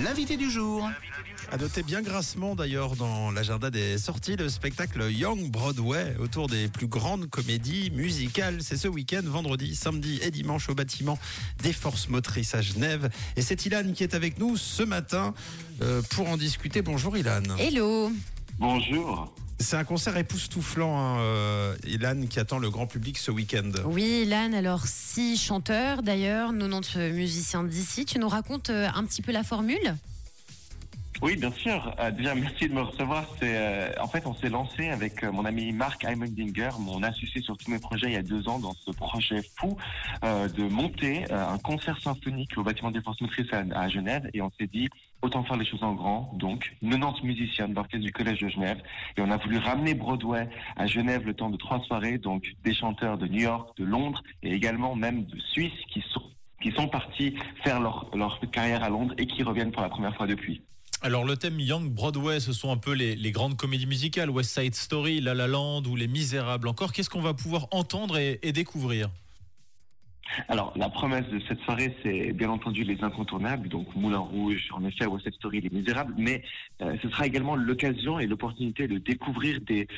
L'invité du jour. À noter bien grassement d'ailleurs dans l'agenda des sorties le spectacle Young Broadway autour des plus grandes comédies musicales. C'est ce week-end, vendredi, samedi et dimanche au bâtiment des Forces Motrices à Genève. Et c'est Ilan qui est avec nous ce matin euh, pour en discuter. Bonjour Ilan. Hello Bonjour. C'est un concert époustouflant, hein, euh, Ilan, qui attend le grand public ce week-end. Oui, Ilan, alors six chanteurs d'ailleurs, 90 musiciens d'ici. Tu nous racontes euh, un petit peu la formule? Oui, bien sûr. Euh, déjà, merci de me recevoir. C'est, euh, en fait, on s'est lancé avec euh, mon ami Marc Heimendinger, mon associé sur tous mes projets il y a deux ans, dans ce projet fou euh, de monter euh, un concert symphonique au bâtiment des forces motrices à, à Genève. Et on s'est dit, autant faire les choses en grand. Donc, 90 musiciens de l'orchestre du Collège de Genève. Et on a voulu ramener Broadway à Genève le temps de trois soirées. Donc, des chanteurs de New York, de Londres et également même de Suisse qui sont qui sont partis faire leur, leur carrière à Londres et qui reviennent pour la première fois depuis. Alors le thème Young Broadway, ce sont un peu les, grandes comédies musicales, West Side Story, La La Land ou Les Misérables. Encore, qu'est-ce qu'on va pouvoir entendre et découvrir? Alors, la promesse de cette soirée, c'est bien entendu les incontournables, donc Moulin Rouge, en effet, West Side Story, Les Misérables, mais euh, ce sera également l'occasion et l'opportunité de découvrir des,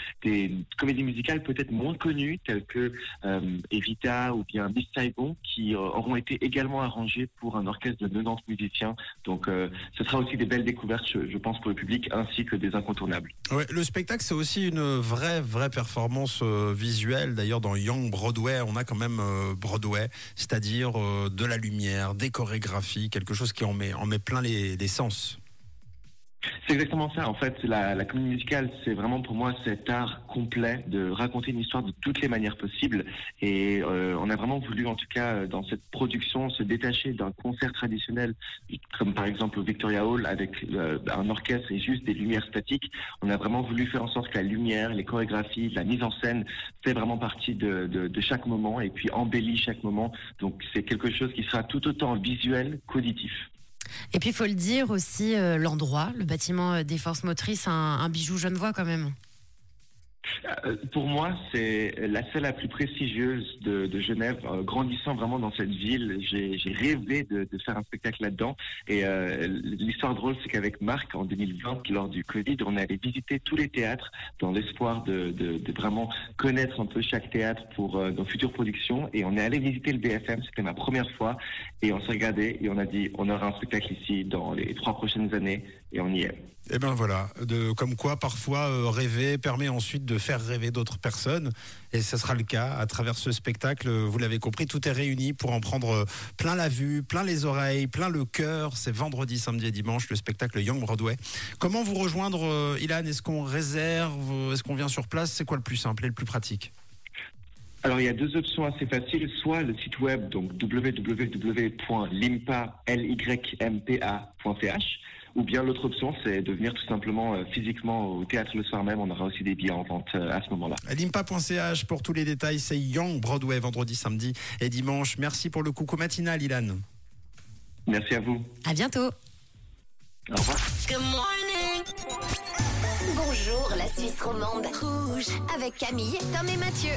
comédies musicales peut-être moins connues, telles que euh, Evita ou bien Miss Saigon, qui euh, auront été également arrangées pour un orchestre de 90 musiciens. Donc, ce sera aussi des belles découvertes, je, pense, pour le public, ainsi que des incontournables. Le spectacle, c'est aussi une vraie, vraie performance visuelle. D'ailleurs, dans Young Broadway, on a quand même Broadway, c'est-à-dire euh, de la lumière, des chorégraphies, quelque chose qui en met, plein les sens. C'est exactement ça. En fait, la, la comédie musicale, c'est vraiment pour moi cet art complet de raconter une histoire de toutes les manières possibles. Et euh, on a vraiment voulu, en tout cas, euh, dans cette production, se détacher d'un concert traditionnel, comme par exemple au Victoria Hall, avec euh, un orchestre et juste des lumières statiques. On a vraiment voulu faire en sorte que la lumière, les chorégraphies, la mise en scène fait vraiment partie de, de, chaque moment et puis embellit chaque moment. Donc c'est quelque chose qui sera tout autant visuel qu'auditif. Et puis il faut le dire aussi, euh, l'endroit, le bâtiment euh, des forces motrices, un, un bijou genevois quand même. Euh, Pour moi, c'est la salle la plus prestigieuse de, Genève. Euh, grandissant vraiment dans cette ville, j'ai rêvé de, faire un spectacle là-dedans. Et euh, l'histoire drôle, c'est qu'avec Marc, en 2020, lors du Covid, on allait visiter tous les théâtres dans l'espoir de, vraiment connaître un peu chaque théâtre pour nos futures productions. Et on est allé visiter le BFM, c'était ma première fois. Et on s'est regardé et on a dit, on aura un spectacle ici dans les trois prochaines années. Et on y est. Et ben voilà, comme quoi parfois rêver permet ensuite de faire rêver d'autres personnes. Et ce sera le cas à travers ce spectacle. euh, Vous l'avez compris, tout est réuni pour en prendre euh, plein la vue, plein les oreilles, plein le cœur. C'est vendredi, samedi et dimanche, le spectacle Young Broadway. Comment vous rejoindre, euh, Ilan? Est-ce qu'on réserve Est-ce qu'on vient sur place? C'est quoi le plus simple et le plus pratique? Alors, il y a deux options assez faciles. Soit le site web, donc www.limpa.ch, ou bien l'autre option, c'est de venir tout simplement euh, physiquement au théâtre le soir même. On aura aussi des billets en vente euh, à ce moment-là. Limpa.ch pour tous les détails. C'est Young Broadway, vendredi, samedi et dimanche. Merci pour le coucou matinal, Ilan. Merci à vous. À bientôt Au revoir. Good morning. Bonjour la Suisse romande. Rouge avec Camille, Tom et Mathieu.